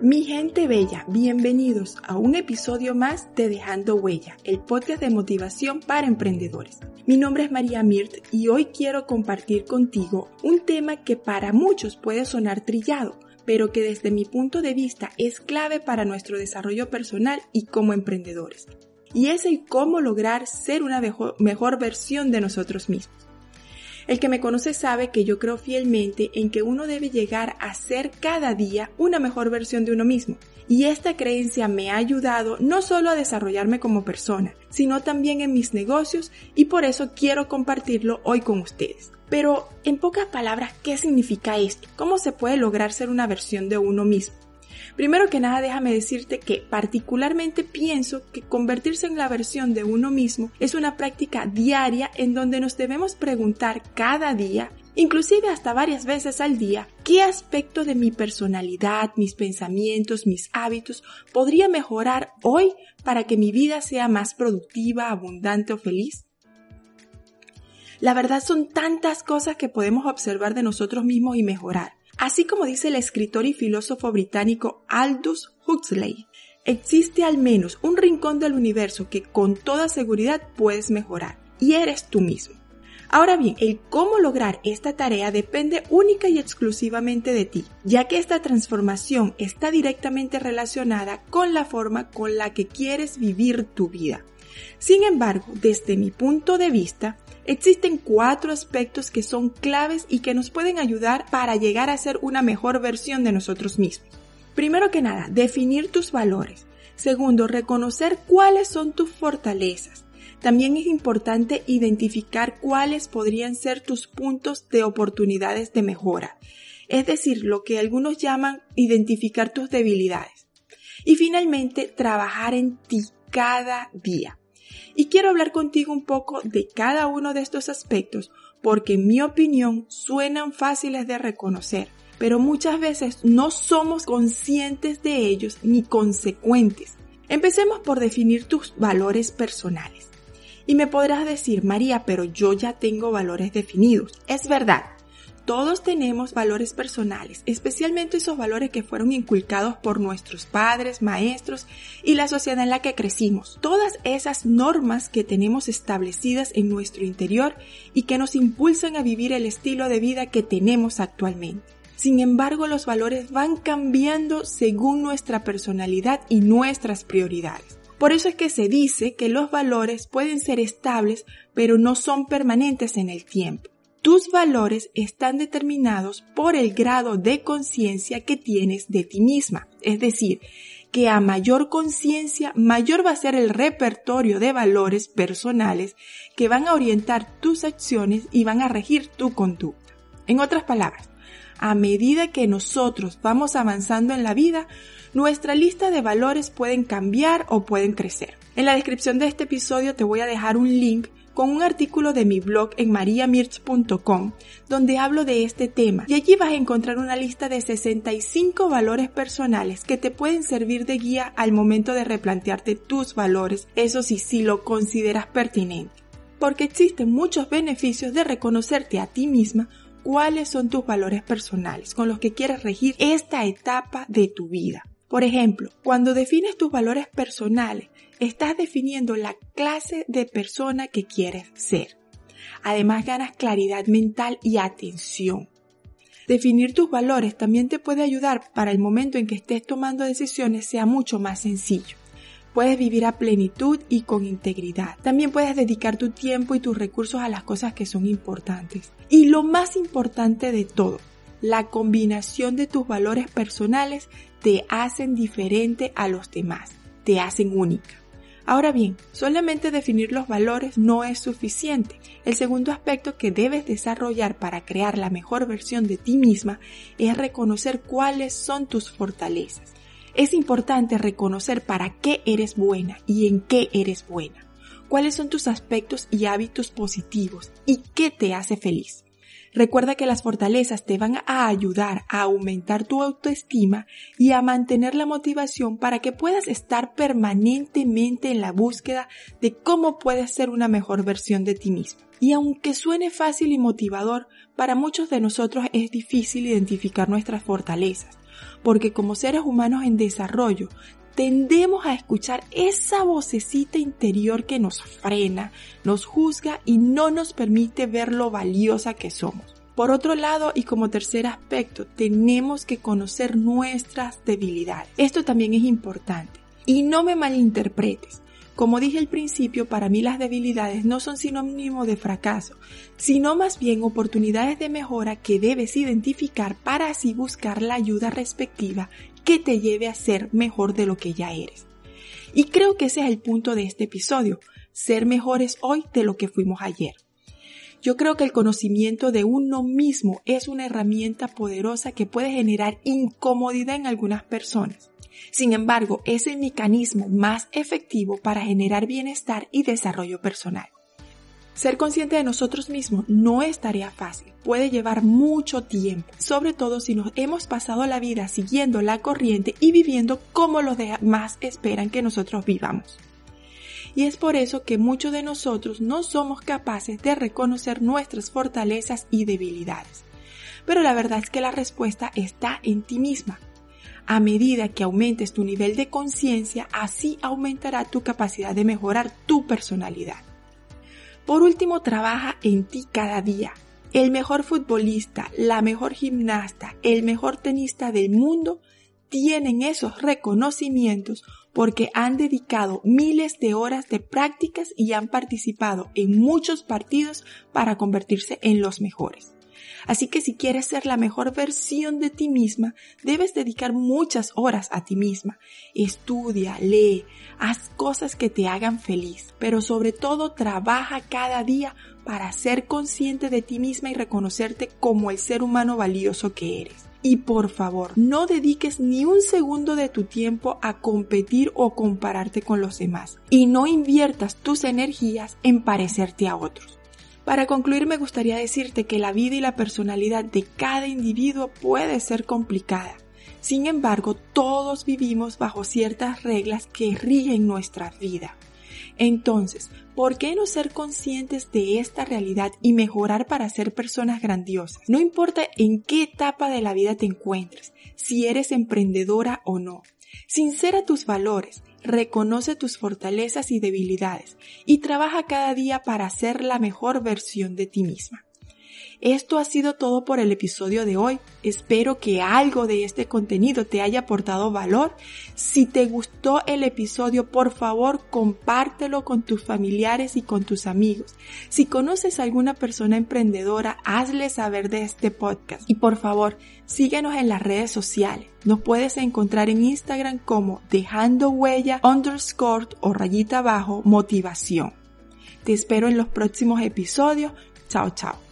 Mi gente bella, bienvenidos a un episodio más de Dejando Huella, el podcast de motivación para emprendedores. Mi nombre es María Mirt y hoy quiero compartir contigo un tema que para muchos puede sonar trillado, pero que desde mi punto de vista es clave para nuestro desarrollo personal y como emprendedores. Y es el cómo lograr ser una mejor, mejor versión de nosotros mismos. El que me conoce sabe que yo creo fielmente en que uno debe llegar a ser cada día una mejor versión de uno mismo. Y esta creencia me ha ayudado no solo a desarrollarme como persona, sino también en mis negocios y por eso quiero compartirlo hoy con ustedes. Pero, en pocas palabras, ¿qué significa esto? ¿Cómo se puede lograr ser una versión de uno mismo? Primero que nada, déjame decirte que particularmente pienso que convertirse en la versión de uno mismo es una práctica diaria en donde nos debemos preguntar cada día inclusive hasta varias veces al día, qué aspecto de mi personalidad, mis pensamientos, mis hábitos podría mejorar hoy para que mi vida sea más productiva, abundante o feliz. La verdad son tantas cosas que podemos observar de nosotros mismos y mejorar. Así como dice el escritor y filósofo británico Aldous Huxley, existe al menos un rincón del universo que con toda seguridad puedes mejorar, y eres tú mismo. Ahora bien, el cómo lograr esta tarea depende única y exclusivamente de ti, ya que esta transformación está directamente relacionada con la forma con la que quieres vivir tu vida. Sin embargo, desde mi punto de vista, Existen cuatro aspectos que son claves y que nos pueden ayudar para llegar a ser una mejor versión de nosotros mismos. Primero que nada, definir tus valores. Segundo, reconocer cuáles son tus fortalezas. También es importante identificar cuáles podrían ser tus puntos de oportunidades de mejora. Es decir, lo que algunos llaman identificar tus debilidades. Y finalmente, trabajar en ti cada día. Y quiero hablar contigo un poco de cada uno de estos aspectos porque en mi opinión suenan fáciles de reconocer, pero muchas veces no somos conscientes de ellos ni consecuentes. Empecemos por definir tus valores personales. Y me podrás decir, María, pero yo ya tengo valores definidos. Es verdad, todos tenemos valores personales, especialmente esos valores que fueron inculcados por nuestros padres, maestros y la sociedad en la que crecimos. Todas esas normas que tenemos establecidas en nuestro interior y que nos impulsan a vivir el estilo de vida que tenemos actualmente. Sin embargo, los valores van cambiando según nuestra personalidad y nuestras prioridades. Por eso es que se dice que los valores pueden ser estables, pero no son permanentes en el tiempo. Tus valores están determinados por el grado de conciencia que tienes de ti misma. Es decir, que a mayor conciencia, mayor va a ser el repertorio de valores personales que van a orientar tus acciones y van a regir tu conducta. En otras palabras, a medida que nosotros vamos avanzando en la vida, nuestra lista de valores pueden cambiar o pueden crecer. En la descripción de este episodio te voy a dejar un link con un artículo de mi blog en mariamirch.com donde hablo de este tema y allí vas a encontrar una lista de 65 valores personales que te pueden servir de guía al momento de replantearte tus valores, eso sí, si lo consideras pertinente. Porque existen muchos beneficios de reconocerte a ti misma cuáles son tus valores personales con los que quieres regir esta etapa de tu vida. Por ejemplo, cuando defines tus valores personales, estás definiendo la clase de persona que quieres ser. Además ganas claridad mental y atención. Definir tus valores también te puede ayudar para el momento en que estés tomando decisiones sea mucho más sencillo. Puedes vivir a plenitud y con integridad. También puedes dedicar tu tiempo y tus recursos a las cosas que son importantes. Y lo más importante de todo, la combinación de tus valores personales te hacen diferente a los demás, te hacen única. Ahora bien, solamente definir los valores no es suficiente. El segundo aspecto que debes desarrollar para crear la mejor versión de ti misma es reconocer cuáles son tus fortalezas. Es importante reconocer para qué eres buena y en qué eres buena. Cuáles son tus aspectos y hábitos positivos y qué te hace feliz. Recuerda que las fortalezas te van a ayudar a aumentar tu autoestima y a mantener la motivación para que puedas estar permanentemente en la búsqueda de cómo puedes ser una mejor versión de ti mismo. Y aunque suene fácil y motivador, para muchos de nosotros es difícil identificar nuestras fortalezas, porque como seres humanos en desarrollo tendemos a escuchar esa vocecita interior que nos frena, nos juzga y no nos permite ver lo valiosa que somos. Por otro lado, y como tercer aspecto, tenemos que conocer nuestras debilidades. Esto también es importante. Y no me malinterpretes. Como dije al principio, para mí las debilidades no son sinónimo de fracaso, sino más bien oportunidades de mejora que debes identificar para así buscar la ayuda respectiva que te lleve a ser mejor de lo que ya eres. Y creo que ese es el punto de este episodio, ser mejores hoy de lo que fuimos ayer. Yo creo que el conocimiento de uno mismo es una herramienta poderosa que puede generar incomodidad en algunas personas. Sin embargo, es el mecanismo más efectivo para generar bienestar y desarrollo personal. Ser consciente de nosotros mismos no es tarea fácil, puede llevar mucho tiempo, sobre todo si nos hemos pasado la vida siguiendo la corriente y viviendo como los demás esperan que nosotros vivamos. Y es por eso que muchos de nosotros no somos capaces de reconocer nuestras fortalezas y debilidades. Pero la verdad es que la respuesta está en ti misma. A medida que aumentes tu nivel de conciencia, así aumentará tu capacidad de mejorar tu personalidad. Por último, trabaja en ti cada día. El mejor futbolista, la mejor gimnasta, el mejor tenista del mundo tienen esos reconocimientos porque han dedicado miles de horas de prácticas y han participado en muchos partidos para convertirse en los mejores. Así que si quieres ser la mejor versión de ti misma, debes dedicar muchas horas a ti misma. Estudia, lee, haz cosas que te hagan feliz, pero sobre todo trabaja cada día para ser consciente de ti misma y reconocerte como el ser humano valioso que eres. Y por favor, no dediques ni un segundo de tu tiempo a competir o compararte con los demás. Y no inviertas tus energías en parecerte a otros. Para concluir me gustaría decirte que la vida y la personalidad de cada individuo puede ser complicada. Sin embargo, todos vivimos bajo ciertas reglas que rigen nuestra vida. Entonces, ¿por qué no ser conscientes de esta realidad y mejorar para ser personas grandiosas? No importa en qué etapa de la vida te encuentres, si eres emprendedora o no. Sincera tus valores, reconoce tus fortalezas y debilidades y trabaja cada día para ser la mejor versión de ti misma. Esto ha sido todo por el episodio de hoy. Espero que algo de este contenido te haya aportado valor. Si te gustó el episodio, por favor, compártelo con tus familiares y con tus amigos. Si conoces a alguna persona emprendedora, hazle saber de este podcast. Y por favor, síguenos en las redes sociales. Nos puedes encontrar en Instagram como dejando huella underscore o rayita abajo motivación. Te espero en los próximos episodios. Chao, chao.